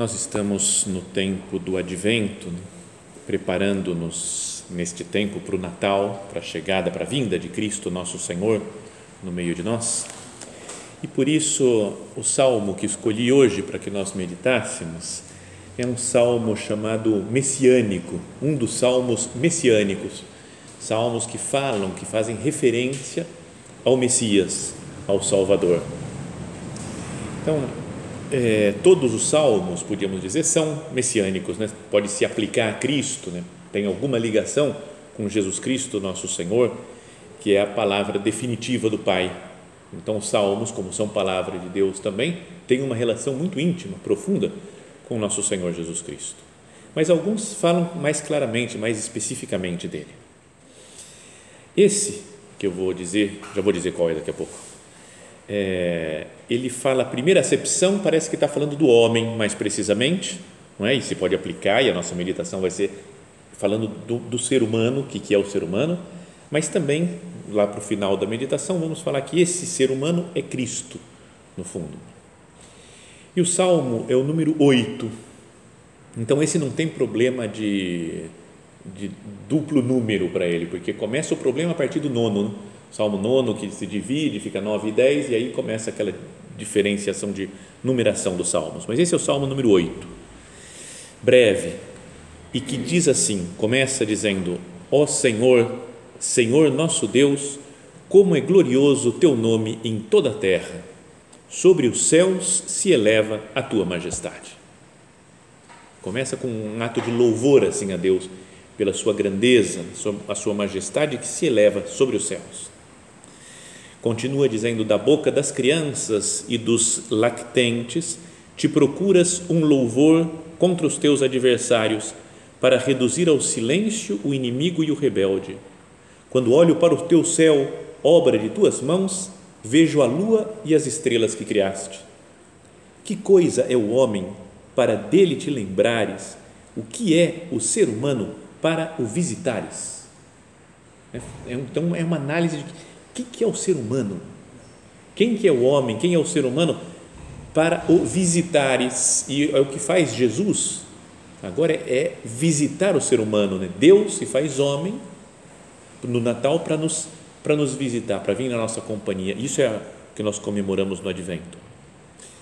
Nós estamos no tempo do advento, né? preparando-nos neste tempo para o Natal, para a chegada, para a vinda de Cristo, nosso Senhor, no meio de nós. E por isso, o salmo que escolhi hoje para que nós meditássemos é um salmo chamado messiânico, um dos salmos messiânicos, salmos que falam, que fazem referência ao Messias, ao Salvador. Então, é, todos os salmos, podíamos dizer, são messiânicos, né? pode se aplicar a Cristo, né? tem alguma ligação com Jesus Cristo, nosso Senhor, que é a palavra definitiva do Pai. Então, os salmos, como são palavra de Deus também, têm uma relação muito íntima, profunda com nosso Senhor Jesus Cristo. Mas alguns falam mais claramente, mais especificamente dele. Esse que eu vou dizer, já vou dizer qual é daqui a pouco é, ele fala, a primeira acepção parece que está falando do homem mais precisamente, não é? E se pode aplicar, e a nossa meditação vai ser falando do, do ser humano, o que, que é o ser humano, mas também, lá para o final da meditação, vamos falar que esse ser humano é Cristo, no fundo. E o Salmo é o número 8, então esse não tem problema de, de duplo número para ele, porque começa o problema a partir do nono, né? Salmo 9 que se divide, fica 9 e 10, e aí começa aquela diferenciação de numeração dos salmos. Mas esse é o salmo número 8, breve, e que diz assim: começa dizendo, Ó Senhor, Senhor nosso Deus, como é glorioso o teu nome em toda a terra, sobre os céus se eleva a tua majestade. Começa com um ato de louvor assim a Deus pela sua grandeza, a sua majestade que se eleva sobre os céus. Continua dizendo: da boca das crianças e dos lactentes te procuras um louvor contra os teus adversários, para reduzir ao silêncio o inimigo e o rebelde. Quando olho para o teu céu, obra de tuas mãos, vejo a lua e as estrelas que criaste. Que coisa é o homem para dele te lembrares? O que é o ser humano para o visitares? É, é então, é uma análise de que, que é o ser humano? Quem que é o homem? Quem é o ser humano? Para o visitares, e é o que faz Jesus, agora é visitar o ser humano, né? Deus se faz homem no Natal para nos, para nos visitar, para vir na nossa companhia. Isso é o que nós comemoramos no Advento.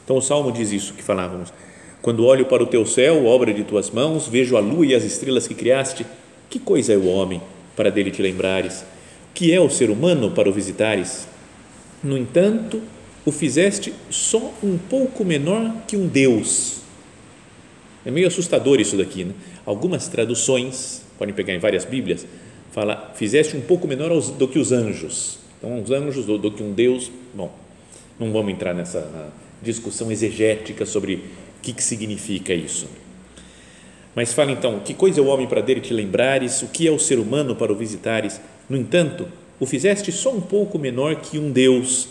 Então o Salmo diz isso que falávamos. Quando olho para o teu céu, obra de tuas mãos, vejo a lua e as estrelas que criaste. Que coisa é o homem para dele te lembrares? Que é o ser humano para o visitares. No entanto, o fizeste só um pouco menor que um Deus. É meio assustador isso daqui, né? Algumas traduções, podem pegar em várias Bíblias, fala, fizeste um pouco menor do que os anjos. Então, os anjos do, do que um Deus, bom, não vamos entrar nessa discussão exegética sobre o que, que significa isso. Mas fala então, que coisa é o homem para dele te lembrares, o que é o ser humano para o visitares? No entanto, o fizeste só um pouco menor que um Deus,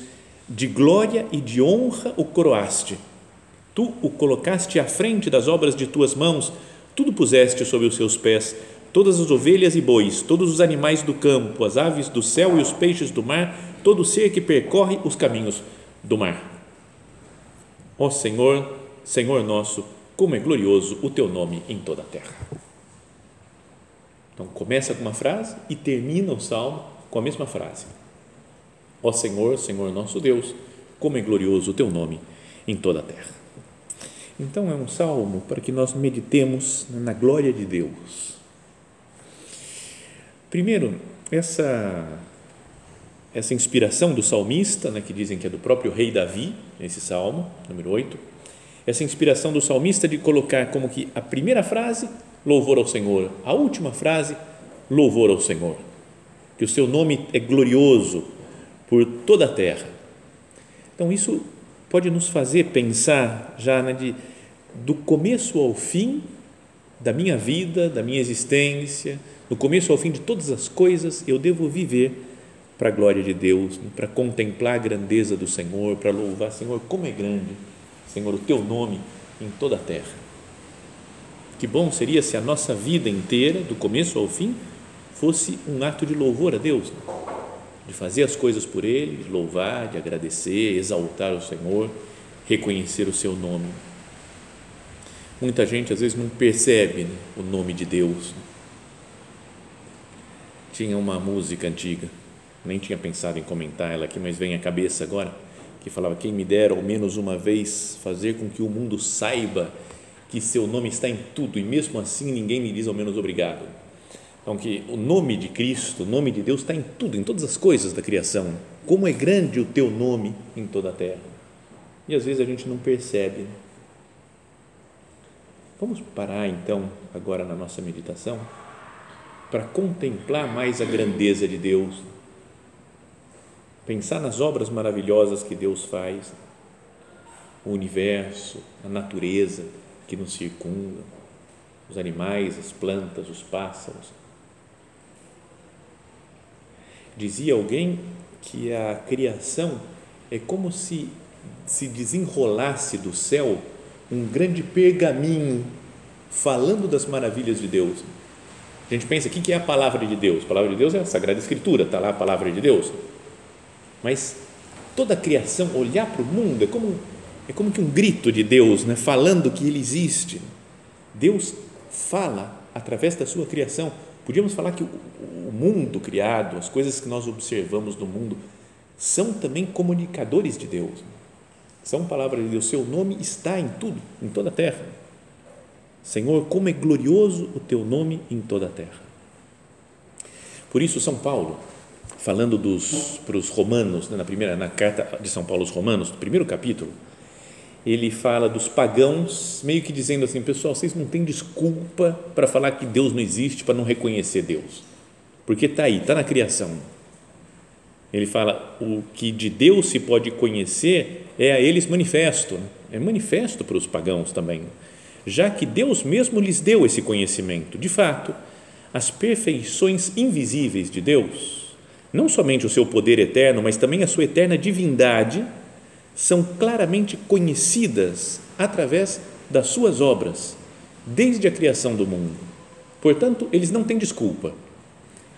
de glória e de honra o coroaste. Tu o colocaste à frente das obras de tuas mãos, tudo puseste sob os seus pés, todas as ovelhas e bois, todos os animais do campo, as aves do céu e os peixes do mar, todo ser que percorre os caminhos do mar. Ó Senhor, Senhor nosso, como é glorioso o teu nome em toda a terra. Então começa com uma frase e termina o salmo com a mesma frase. Ó Senhor, Senhor nosso Deus, como é glorioso o teu nome em toda a terra. Então é um salmo para que nós meditemos na glória de Deus, Primeiro, essa essa inspiração do salmista, né, que dizem que é do próprio rei Davi, esse salmo, número 8, essa inspiração do salmista de colocar como que a primeira frase, louvor ao Senhor, a última frase, louvor ao Senhor, que o seu nome é glorioso por toda a terra. Então, isso pode nos fazer pensar já né, de, do começo ao fim da minha vida, da minha existência, do começo ao fim de todas as coisas, eu devo viver para a glória de Deus, né, para contemplar a grandeza do Senhor, para louvar, Senhor, como é grande, Senhor, o teu nome em toda a terra. Que bom seria se a nossa vida inteira, do começo ao fim, fosse um ato de louvor a Deus, né? de fazer as coisas por Ele, de louvar, de agradecer, exaltar o Senhor, reconhecer o seu nome. Muita gente às vezes não percebe né, o nome de Deus. Tinha uma música antiga nem tinha pensado em comentar ela aqui, mas vem à cabeça agora, que falava: Quem me dera ao menos uma vez fazer com que o mundo saiba que seu nome está em tudo e mesmo assim ninguém me diz ao menos obrigado. Então, que o nome de Cristo, o nome de Deus está em tudo, em todas as coisas da criação. Como é grande o teu nome em toda a terra. E às vezes a gente não percebe. Vamos parar então, agora na nossa meditação, para contemplar mais a grandeza de Deus pensar nas obras maravilhosas que Deus faz, o universo, a natureza que nos circunda, os animais, as plantas, os pássaros. Dizia alguém que a criação é como se se desenrolasse do céu um grande pergaminho falando das maravilhas de Deus. A gente pensa, o que é a palavra de Deus? A palavra de Deus é a Sagrada Escritura, está lá a palavra de Deus. Mas toda a criação, olhar para o mundo, é como, é como que um grito de Deus, né? falando que Ele existe. Deus fala através da sua criação. Podíamos falar que o, mundo criado, as coisas que nós observamos no mundo, são também comunicadores de Deus. São palavras de Deus. Seu nome está em tudo, em toda a terra. Senhor, como é glorioso o teu nome em toda a terra. Por isso, São Paulo, falando dos para os romanos, né, na primeira na carta de São Paulo aos Romanos, no primeiro capítulo, ele fala dos pagãos, meio que dizendo assim, pessoal, vocês não têm desculpa para falar que Deus não existe, para não reconhecer Deus, porque está aí, está na criação. Ele fala o que de Deus se pode conhecer é a eles manifesto, é manifesto para os pagãos também, já que Deus mesmo lhes deu esse conhecimento. De fato, as perfeições invisíveis de Deus não somente o seu poder eterno, mas também a sua eterna divindade, são claramente conhecidas através das suas obras, desde a criação do mundo. Portanto, eles não têm desculpa.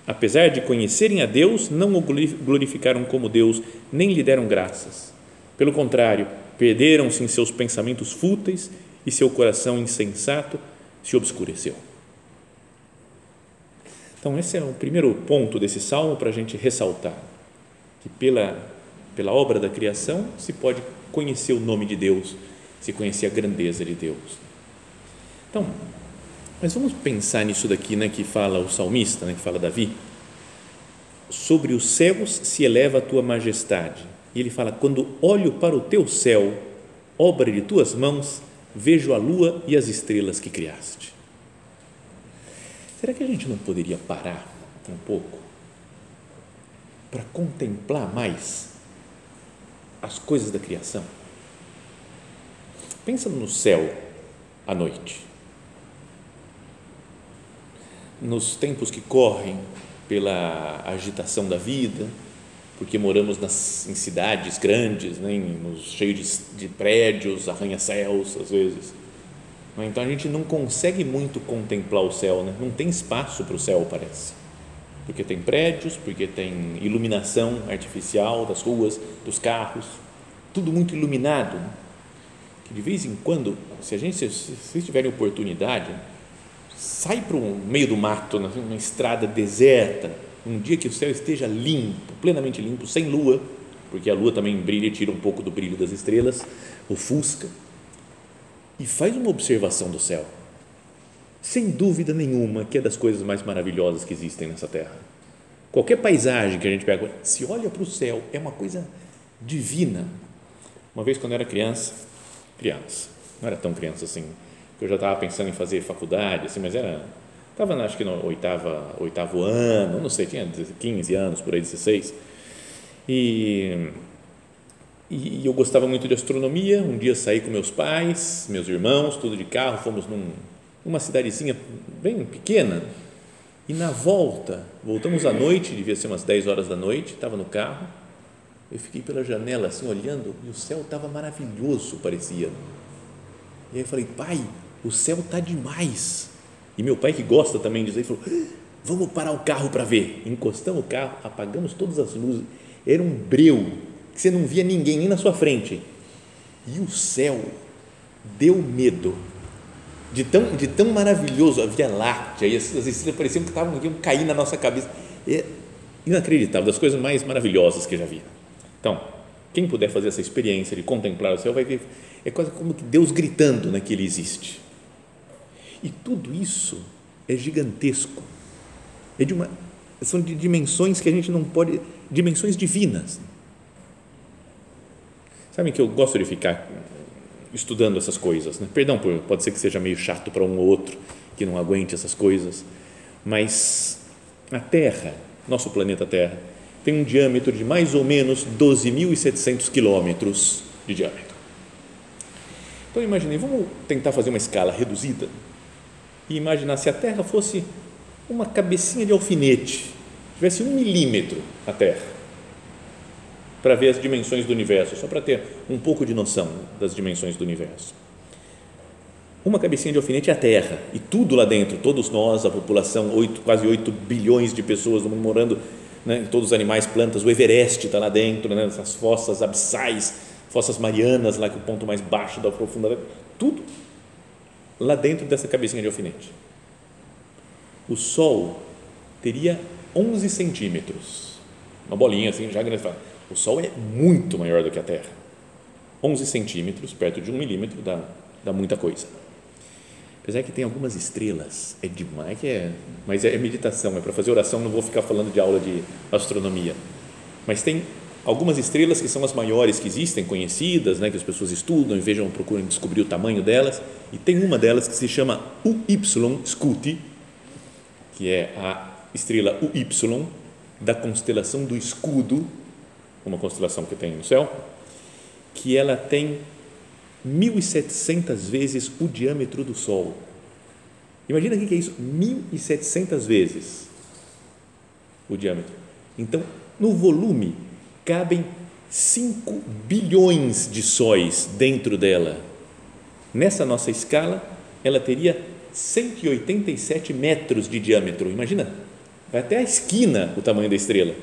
Apesar de conhecerem a Deus, não o glorificaram como Deus, nem lhe deram graças. Pelo contrário, perderam-se em seus pensamentos fúteis e seu coração insensato se obscureceu. Então, esse é o primeiro ponto desse salmo para a gente ressaltar: que pela, pela obra da criação se pode conhecer o nome de Deus, se conhecer a grandeza de Deus. Então, mas vamos pensar nisso daqui, né, que fala o salmista, né, que fala Davi. Sobre os céus se eleva a tua majestade. E ele fala: quando olho para o teu céu, obra de tuas mãos, vejo a lua e as estrelas que criaste. Será que a gente não poderia parar um pouco para contemplar mais as coisas da criação? Pensa no céu à noite. Nos tempos que correm pela agitação da vida, porque moramos nas, em cidades grandes, né, cheios de, de prédios, arranha-céus, às vezes né? Então a gente não consegue muito contemplar o céu, né? não tem espaço para o céu, parece. Porque tem prédios, porque tem iluminação artificial das ruas, dos carros, tudo muito iluminado. Que de vez em quando, se a gente, se vocês tiverem oportunidade, sai para o meio do mato, né? uma estrada deserta, um dia que o céu esteja limpo, plenamente limpo, sem lua, porque a lua também brilha e tira um pouco do brilho das estrelas, ofusca e faz uma observação do céu. Sem dúvida nenhuma, que é das coisas mais maravilhosas que existem nessa terra. Qualquer paisagem que a gente pega, se olha para o céu, é uma coisa divina. Uma vez, quando eu era criança, criança, não era tão criança assim, eu já estava pensando em fazer faculdade, assim, mas era, estava acho que no oitava, oitavo ano, não sei, tinha 15 anos, por aí, 16, e, e eu gostava muito de astronomia, um dia saí com meus pais, meus irmãos, tudo de carro, fomos num, numa cidadezinha bem pequena, e na volta, voltamos à noite, devia ser umas 10 horas da noite, estava no carro, eu fiquei pela janela assim olhando e o céu estava maravilhoso, parecia. E aí eu falei, pai, o céu está demais. E meu pai, que gosta também disso, ele falou: vamos parar o carro para ver. Encostamos o carro, apagamos todas as luzes. Era um breu que você não via ninguém nem na sua frente. E o céu deu medo. De tão, de tão maravilhoso, a Via Láctea, e as, as estrelas pareciam que estavam iam cair na nossa cabeça. É inacreditável, das coisas mais maravilhosas que eu já vi. Então, quem puder fazer essa experiência de contemplar o céu vai ver, é quase como que Deus gritando né, que Ele existe. E tudo isso é gigantesco. É de uma, são de dimensões que a gente não pode, dimensões divinas. Sabem que eu gosto de ficar estudando essas coisas, né? Perdão, por, pode ser que seja meio chato para um ou outro que não aguente essas coisas, mas a Terra, nosso planeta Terra, tem um diâmetro de mais ou menos 12.700 quilômetros de diâmetro. Então imaginei, vamos tentar fazer uma escala reduzida e imaginar se a Terra fosse uma cabecinha de alfinete, tivesse um milímetro a Terra, para ver as dimensões do universo, só para ter um pouco de noção das dimensões do universo. Uma cabecinha de alfinete é a Terra e tudo lá dentro, todos nós, a população, 8, quase 8 bilhões de pessoas morando, né, todos os animais, plantas, o Everest está lá dentro, né, essas fossas abissais, fossas marianas, lá que é o ponto mais baixo da profundidade, tudo lá dentro dessa cabecinha de alfinete. O Sol teria 11 centímetros, uma bolinha assim, já grande. O Sol é muito maior do que a Terra. 11 centímetros, perto de um milímetro, dá, dá muita coisa. Apesar que tem algumas estrelas, é demais, que é, mas é meditação, é para fazer oração, não vou ficar falando de aula de astronomia. Mas tem algumas estrelas que são as maiores que existem, conhecidas, né, que as pessoas estudam e vejam, procuram descobrir o tamanho delas, e tem uma delas que se chama UY Scuti, que é a estrela UY da constelação do escudo, uma constelação que tem no céu, que ela tem 1.700 vezes o diâmetro do Sol. Imagina o que é isso, 1.700 vezes o diâmetro. Então, no volume cabem 5 bilhões de sóis dentro dela. Nessa nossa escala, ela teria 187 metros de diâmetro. Imagina, vai até a esquina o tamanho da estrela.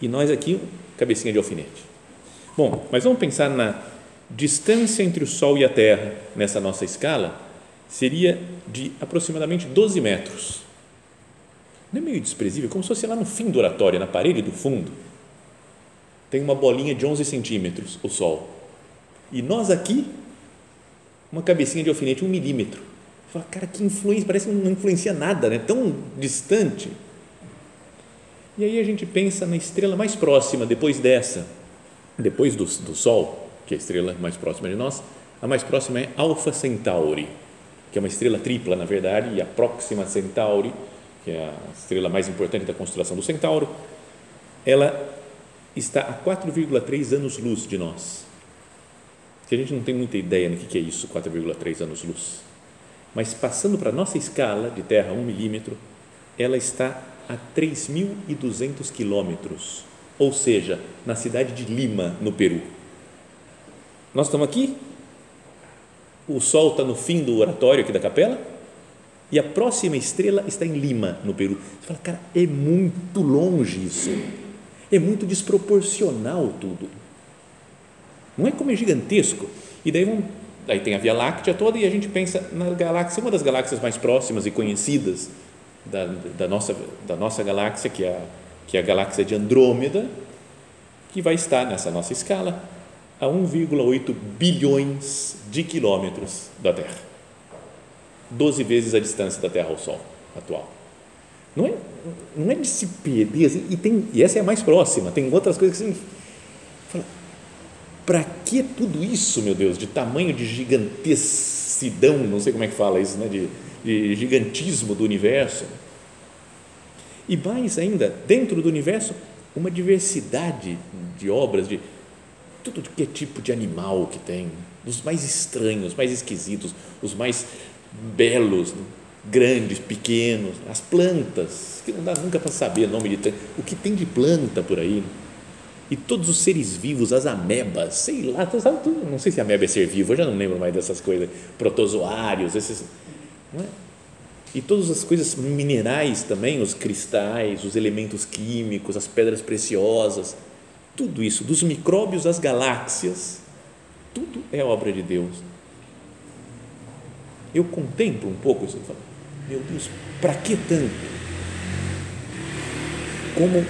E nós aqui, cabecinha de alfinete. Bom, mas vamos pensar na distância entre o Sol e a Terra nessa nossa escala, seria de aproximadamente 12 metros. Não é meio desprezível? Como se fosse lá no fim do oratório, na parede do fundo tem uma bolinha de 11 centímetros, o Sol. E nós aqui, uma cabecinha de alfinete, um milímetro. Fala, cara, que influência, parece que não influencia nada, né? tão distante. E aí a gente pensa na estrela mais próxima, depois dessa, depois do, do Sol, que é a estrela mais próxima de nós, a mais próxima é Alpha Centauri, que é uma estrela tripla, na verdade, e a Próxima Centauri, que é a estrela mais importante da constelação do Centauro, ela está a 4,3 anos-luz de nós. Que a gente não tem muita ideia do que é isso, 4,3 anos-luz. Mas passando para a nossa escala de Terra, 1 milímetro, ela está a 3.200 quilômetros, ou seja, na cidade de Lima, no Peru. Nós estamos aqui, o Sol está no fim do oratório aqui da capela, e a próxima estrela está em Lima, no Peru. Você fala, cara, é muito longe isso é muito desproporcional tudo. Não é como é gigantesco. E daí, vamos, tem a Via Láctea toda e a gente pensa na galáxia, uma das galáxias mais próximas e conhecidas da, da, nossa, da nossa galáxia, que é, a, que é a galáxia de Andrômeda, que vai estar nessa nossa escala a 1,8 bilhões de quilômetros da Terra. 12 vezes a distância da Terra ao Sol atual. Não é, não é de se perder, assim, e, tem, e essa é a mais próxima, tem outras coisas que você para que tudo isso, meu Deus, de tamanho de gigantecidão, não sei como é que fala isso, né, de gigantismo do universo? E mais ainda, dentro do universo, uma diversidade de obras, de tudo que é tipo de animal que tem, os mais estranhos, mais esquisitos, os mais belos, grandes, pequenos, as plantas, que não dá nunca para saber o nome de o que tem de planta por aí. E todos os seres vivos, as amebas, sei lá, sabe, não sei se ameba é ser vivo, eu já não lembro mais dessas coisas, protozoários, esses, é? E todas as coisas minerais também, os cristais, os elementos químicos, as pedras preciosas, tudo isso, dos micróbios às galáxias, tudo é obra de Deus. Eu contemplo um pouco isso e falo, meu Deus, para que tanto? Como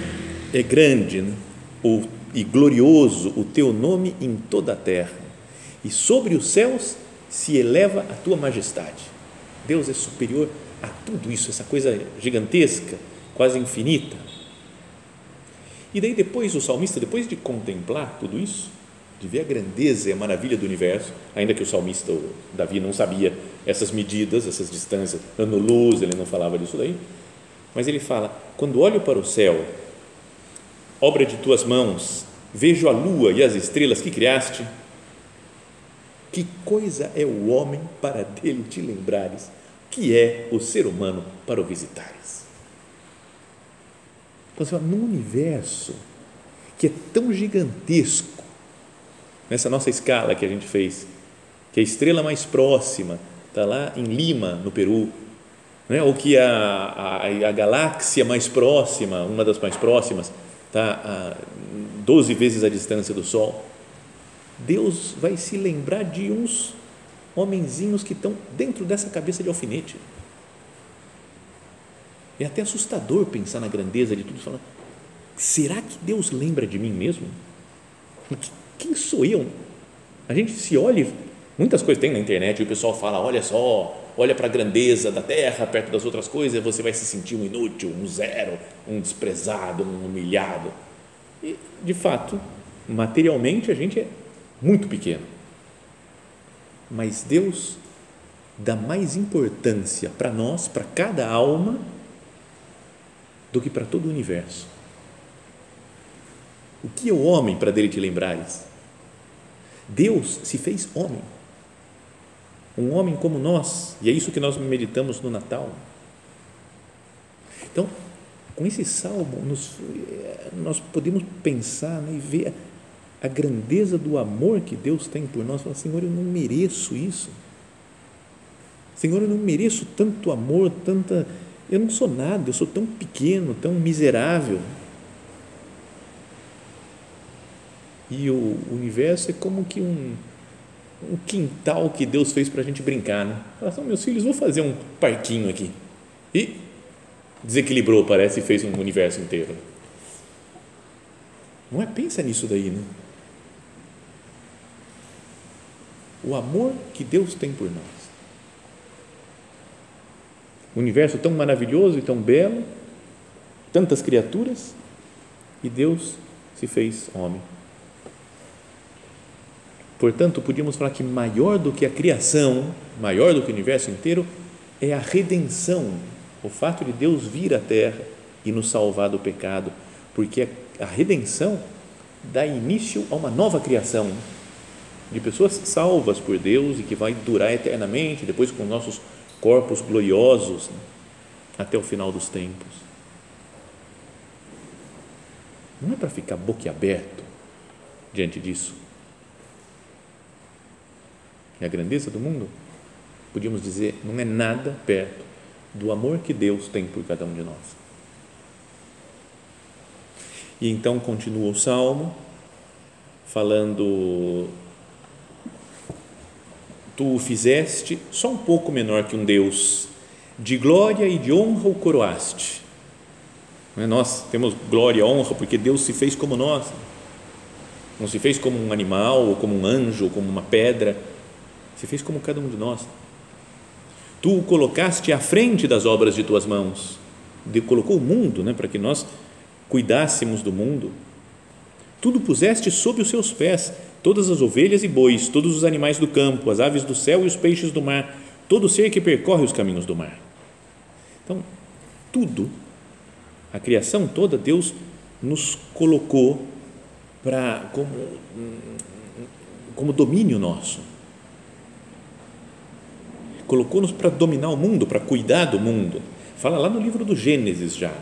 é grande né? o, e glorioso o teu nome em toda a terra, e sobre os céus se eleva a tua majestade. Deus é superior a tudo isso, essa coisa gigantesca, quase infinita. E daí depois o salmista, depois de contemplar tudo isso, de ver a grandeza e a maravilha do universo, ainda que o salmista o Davi não sabia essas medidas, essas distâncias, ano-luz, ele não falava disso daí, mas ele fala: quando olho para o céu, obra de tuas mãos, vejo a lua e as estrelas que criaste, que coisa é o homem para dele te lembrares, que é o ser humano para o visitares. Então, assim, num universo que é tão gigantesco, nessa nossa escala que a gente fez, que a estrela mais próxima está lá em Lima, no Peru, né? ou que a, a, a galáxia mais próxima, uma das mais próximas, está a 12 vezes a distância do Sol. Deus vai se lembrar de uns homenzinhos que estão dentro dessa cabeça de alfinete. É até assustador pensar na grandeza de tudo. Falar, será que Deus lembra de mim mesmo? Quem sou eu? A gente se olha, muitas coisas tem na internet e o pessoal fala: olha só, olha para a grandeza da terra perto das outras coisas, você vai se sentir um inútil, um zero, um desprezado, um humilhado. E, de fato, materialmente a gente é muito pequeno. Mas Deus dá mais importância para nós, para cada alma, do que para todo o universo. O que é o homem para dele te lembrares? Deus se fez homem. Um homem como nós, e é isso que nós meditamos no Natal. Então, com esse salmo, nos, nós podemos pensar né, e ver a, grandeza do amor que Deus tem por nós. Falar, Senhor, eu não mereço isso. Senhor, eu não mereço tanto amor, tanta eu não sou nada, eu sou tão pequeno, tão miserável. E o universo é como que um, um quintal que Deus fez para a gente brincar. Né? Fala assim, meus filhos, vou fazer um parquinho aqui. E desequilibrou, parece, e fez um universo inteiro. Não é? Pensa nisso daí, né? O amor que Deus tem por nós um universo tão maravilhoso e tão belo, tantas criaturas, e Deus se fez homem. Portanto, podíamos falar que maior do que a criação, maior do que o universo inteiro, é a redenção, o fato de Deus vir à terra e nos salvar do pecado, porque a redenção dá início a uma nova criação de pessoas salvas por Deus e que vai durar eternamente, depois com nossos corpos gloriosos né, até o final dos tempos. Não é para ficar boquiaberto diante disso. E a grandeza do mundo, podíamos dizer, não é nada perto do amor que Deus tem por cada um de nós. E então continua o salmo falando tu o fizeste só um pouco menor que um Deus, de glória e de honra o coroaste. É? Nós temos glória e honra porque Deus se fez como nós, não se fez como um animal, ou como um anjo, ou como uma pedra, se fez como cada um de nós. Tu o colocaste à frente das obras de tuas mãos. Deus colocou o mundo né, para que nós cuidássemos do mundo. Tudo puseste sob os seus pés, todas as ovelhas e bois, todos os animais do campo, as aves do céu e os peixes do mar, todo ser que percorre os caminhos do mar. Então, tudo, a criação toda, Deus nos colocou para como, como domínio nosso. Colocou-nos para dominar o mundo, para cuidar do mundo. Fala lá no livro do Gênesis já.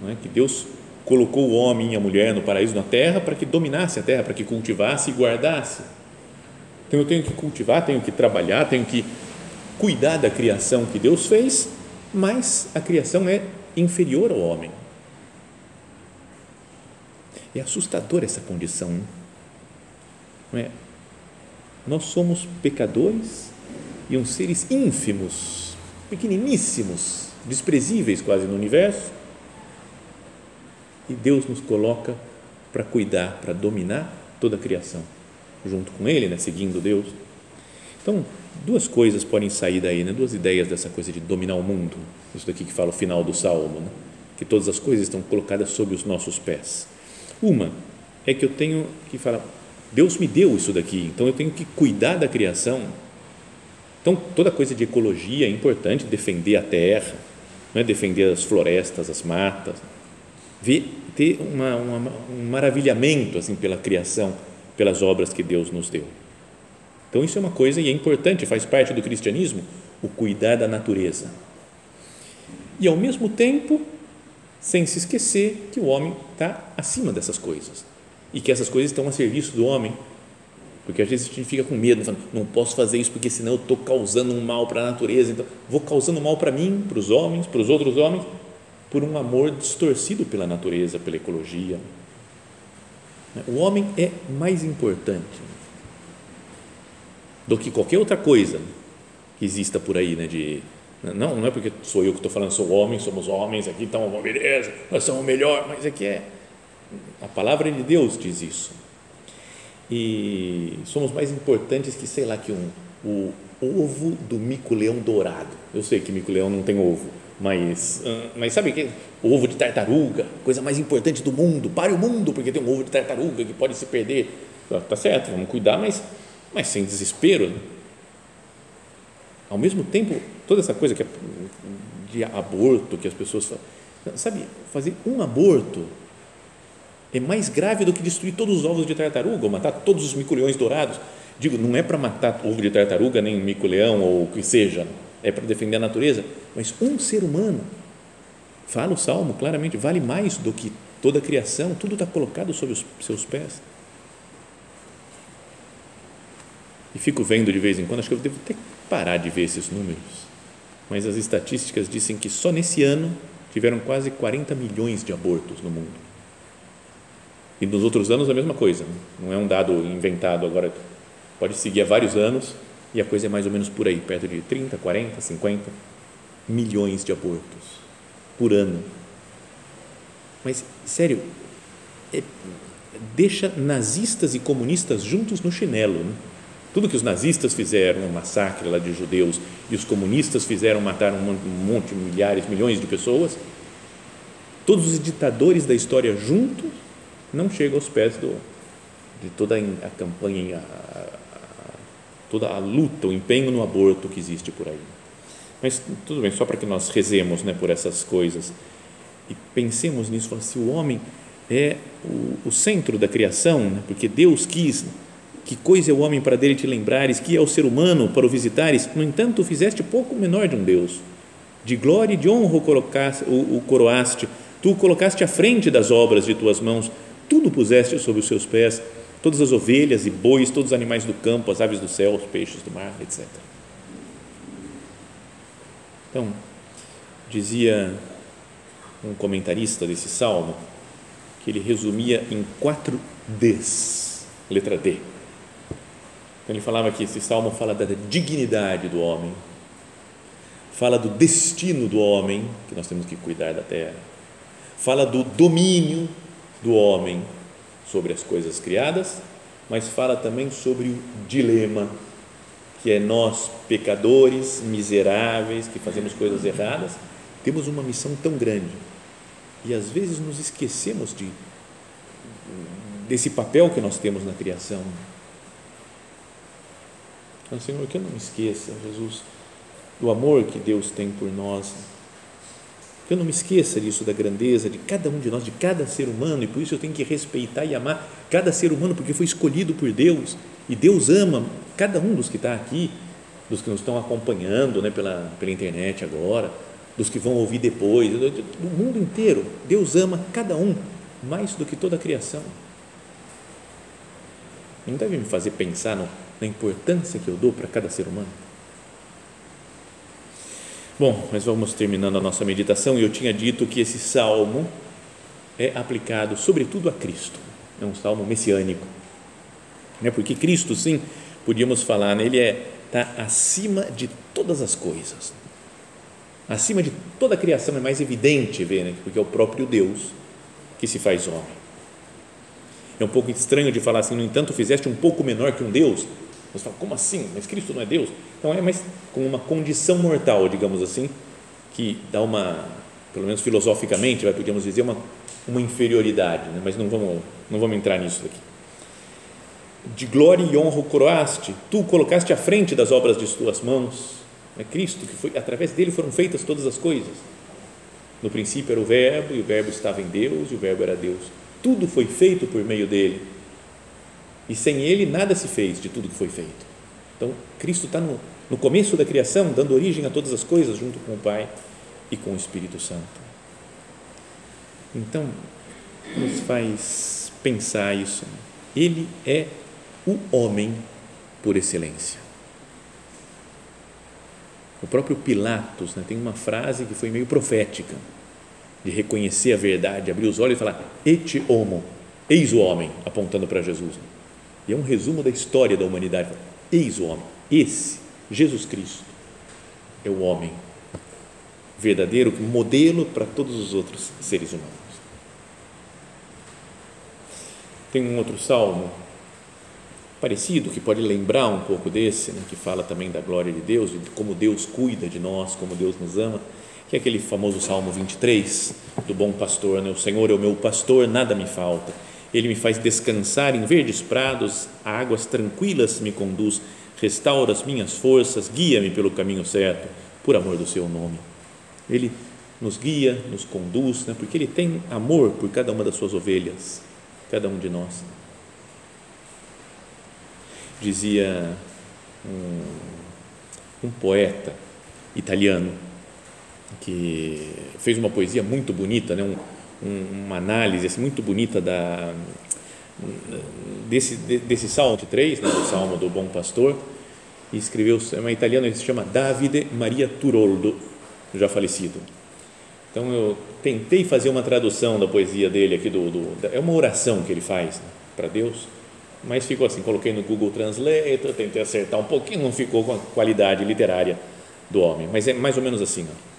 Não é? Que Deus colocou o homem e a mulher no paraíso na terra para que dominasse a terra, para que cultivasse e guardasse. Então eu tenho que cultivar, tenho que trabalhar, tenho que cuidar da criação que Deus fez, mas a criação é inferior ao homem. É assustadora essa condição. Não é? Nós somos pecadores e uns seres ínfimos, pequeniníssimos, desprezíveis quase no universo. E Deus nos coloca para cuidar, para dominar toda a criação, junto com Ele, né? seguindo Deus. Então, duas coisas podem sair daí, né? duas ideias dessa coisa de dominar o mundo. Isso daqui que fala o final do Salmo, né? que todas as coisas estão colocadas sob os nossos pés. Uma é que eu tenho que falar, Deus me deu isso daqui, então eu tenho que cuidar da criação. Então, toda coisa de ecologia é importante, defender a terra, não é? defender as florestas, as matas, ver, ter uma, uma, um maravilhamento assim pela criação, pelas obras que Deus nos deu. Então, isso é uma coisa e é importante, faz parte do cristianismo, o cuidar da natureza. E, ao mesmo tempo, sem se esquecer que o homem está acima dessas coisas e que essas coisas estão a serviço do homem. Porque às vezes a gente fica com medo, falando, não posso fazer isso porque senão eu estou causando um mal para a natureza, então vou causando mal para mim, para os homens, para os outros homens, por um amor distorcido pela natureza, pela ecologia. O homem é mais importante do que qualquer outra coisa que exista por aí, né, de não, não é porque sou eu que estou falando, sou homem, somos homens aqui, então, beleza, nós somos o melhor, mas é que é. A palavra de Deus diz isso. E somos mais importantes que, sei lá, que um, o ovo do mico-leão dourado. Eu sei que mico-leão não tem ovo, mas, ah, mas sabe que ovo de tartaruga, coisa mais importante do mundo, pare o mundo, porque tem um ovo de tartaruga que pode se perder. Tá certo, vamos cuidar, mas, mas sem desespero. Ao mesmo tempo, toda essa coisa que é de aborto que as pessoas falam, sabe, fazer um aborto é mais grave do que destruir todos os ovos de tartaruga ou matar todos os mico-leões dourados. Digo, não é para matar ovo de tartaruga, nem mico-leão ou o que seja, é para defender a natureza, mas um ser humano, fala o Salmo claramente, vale mais do que toda a criação, tudo está colocado sob os seus pés. E fico vendo de vez em quando, acho que eu devo que parar de ver esses números mas as estatísticas dizem que só nesse ano tiveram quase 40 milhões de abortos no mundo. E nos outros anos a mesma coisa, não é um dado inventado agora, pode seguir há vários anos e a coisa é mais ou menos por aí, perto de 30, 40, 50 milhões de abortos por ano. Mas, sério, é, deixa nazistas e comunistas juntos no chinelo. Né? Tudo que os nazistas fizeram, um massacre lá de judeus, e os comunistas fizeram, mataram um monte, milhares, milhões de pessoas, todos os ditadores da história juntos não chegam aos pés do, de toda a campanha, a, toda a luta, o empenho no aborto que existe por aí. Mas tudo bem, só para que nós rezemos né, por essas coisas e pensemos nisso, falando, se o homem é o, o centro da criação, né, porque Deus quis que coisa é o homem para dele te lembrares, que é o ser humano para o visitares? No entanto, tu fizeste pouco menor de um Deus. De glória e de honra o, colocaste, o, o coroaste, tu o colocaste à frente das obras de tuas mãos, tudo puseste sob os seus pés, todas as ovelhas e bois, todos os animais do campo, as aves do céu, os peixes do mar, etc. Então, dizia um comentarista desse salmo que ele resumia em quatro Ds, letra D então, ele falava que esse salmo fala da dignidade do homem, fala do destino do homem, que nós temos que cuidar da terra, fala do domínio do homem sobre as coisas criadas, mas fala também sobre o dilema que é nós, pecadores, miseráveis, que fazemos coisas erradas, temos uma missão tão grande. E às vezes nos esquecemos de desse papel que nós temos na criação. Então, Senhor, que eu não me esqueça, Jesus, do amor que Deus tem por nós. Que eu não me esqueça disso, da grandeza de cada um de nós, de cada ser humano, e por isso eu tenho que respeitar e amar cada ser humano, porque foi escolhido por Deus, e Deus ama cada um dos que está aqui, dos que nos estão acompanhando né, pela, pela internet agora, dos que vão ouvir depois, do, do mundo inteiro. Deus ama cada um mais do que toda a criação. Não deve me fazer pensar no, na importância que eu dou para cada ser humano. Bom, mas vamos terminando a nossa meditação. Eu tinha dito que esse salmo é aplicado sobretudo a Cristo. É um salmo messiânico. Né? Porque Cristo, sim, podíamos falar, né? ele está é, tá acima de todas as coisas. Acima de toda a criação é mais evidente ver, né? porque é o próprio Deus que se faz homem. É um pouco estranho de falar assim, no entanto, fizeste um pouco menor que um Deus. Você fala, como assim? Mas Cristo não é Deus? Então é mais com uma condição mortal, digamos assim, que dá uma, pelo menos filosoficamente, vai, podemos dizer, uma, uma inferioridade, né? mas não vamos, não vamos entrar nisso aqui. De glória e honra coroaste, tu colocaste à frente das obras de tuas mãos. É Cristo, que foi, através dele foram feitas todas as coisas. No princípio era o Verbo, e o Verbo estava em Deus, e o Verbo era Deus tudo foi feito por meio dele. E sem ele nada se fez de tudo que foi feito. Então, Cristo está no, no começo da criação, dando origem a todas as coisas, junto com o Pai e com o Espírito Santo. Então, nos faz pensar isso. Ele é o homem por excelência. O próprio Pilatos né, tem uma frase que foi meio profética de reconhecer a verdade, abrir os olhos e falar: Et homo, eis o homem, apontando para Jesus. E é um resumo da história da humanidade. Eis o homem, esse, Jesus Cristo, é o homem verdadeiro, modelo para todos os outros seres humanos. Tem um outro salmo parecido que pode lembrar um pouco desse, né, que fala também da glória de Deus, de como Deus cuida de nós, como Deus nos ama que é aquele famoso Salmo 23 do bom pastor, né? o Senhor é o meu pastor, nada me falta, ele me faz descansar em verdes prados, a águas tranquilas me conduz, restaura as minhas forças, guia-me pelo caminho certo, por amor do seu nome. Ele nos guia, nos conduz, né? porque ele tem amor por cada uma das suas ovelhas, cada um de nós. Dizia um, um poeta italiano, que fez uma poesia muito bonita, né? Um, um, uma análise assim, muito bonita da, desse, desse Salmo 3, né? do Salmo do Bom Pastor, e escreveu, é uma italiana que se chama Davide Maria Turoldo, já falecido. Então eu tentei fazer uma tradução da poesia dele aqui, do, do é uma oração que ele faz né? para Deus, mas ficou assim, coloquei no Google Translate, tentei acertar um pouquinho, não ficou com a qualidade literária do homem, mas é mais ou menos assim, ó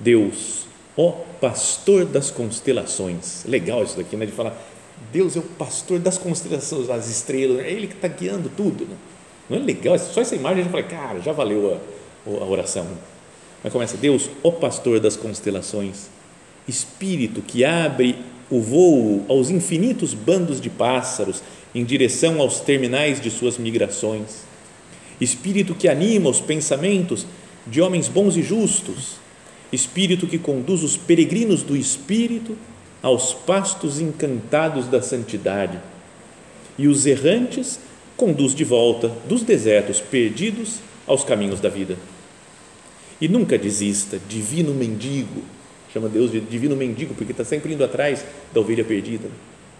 Deus, ó pastor das constelações. Legal isso daqui, né? De falar, Deus é o pastor das constelações, as estrelas, é Ele que está guiando tudo. Né? Não é legal? Só essa imagem a gente fala, cara, já valeu a, a oração. Mas começa, Deus, ó pastor das constelações, Espírito que abre o voo aos infinitos bandos de pássaros em direção aos terminais de suas migrações. Espírito que anima os pensamentos de homens bons e justos Espírito que conduz os peregrinos do Espírito aos pastos encantados da santidade, e os errantes conduz de volta dos desertos perdidos aos caminhos da vida. E nunca desista, divino mendigo, chama Deus de divino mendigo, porque está sempre indo atrás da ovelha perdida.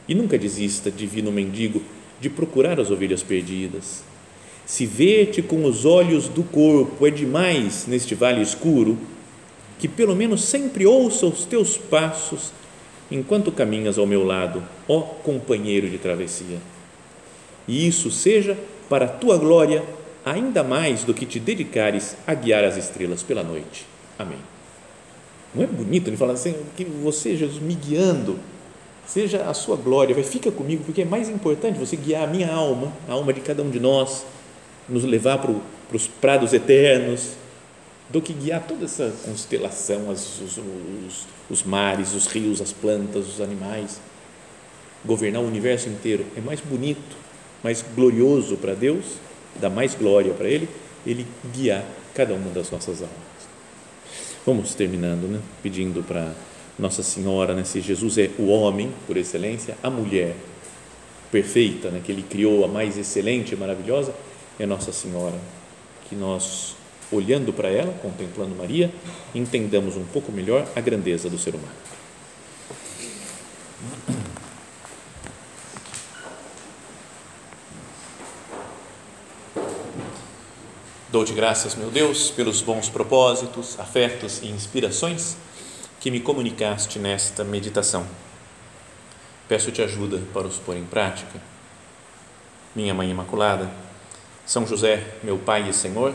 E nunca desista, divino mendigo, de procurar as ovelhas perdidas. Se ver-te com os olhos do corpo é demais neste vale escuro, que pelo menos sempre ouça os teus passos enquanto caminhas ao meu lado, ó companheiro de travessia. E isso seja para a tua glória ainda mais do que te dedicares a guiar as estrelas pela noite. Amém. Não é bonito ele falar assim, que você, Jesus, me guiando, seja a sua glória, vai, fica comigo, porque é mais importante você guiar a minha alma, a alma de cada um de nós, nos levar para para os prados eternos, do que guiar toda essa constelação, as, os, os, os mares, os rios, as plantas, os animais. Governar o universo inteiro é mais bonito, mais glorioso para Deus, dá mais glória para Ele, Ele guiar cada uma das nossas almas. Vamos terminando, né? pedindo para Nossa Senhora, né? se Jesus é o homem por excelência, a mulher perfeita, né? que Ele criou, a mais excelente e maravilhosa, é Nossa Senhora. Que nós olhando para ela, contemplando Maria, entendamos um pouco melhor a grandeza do ser humano. Dou-te graças, meu Deus, pelos bons propósitos, afetos e inspirações que me comunicaste nesta meditação. Peço-te ajuda para os pôr em prática. Minha Mãe Imaculada, São José, meu Pai e Senhor,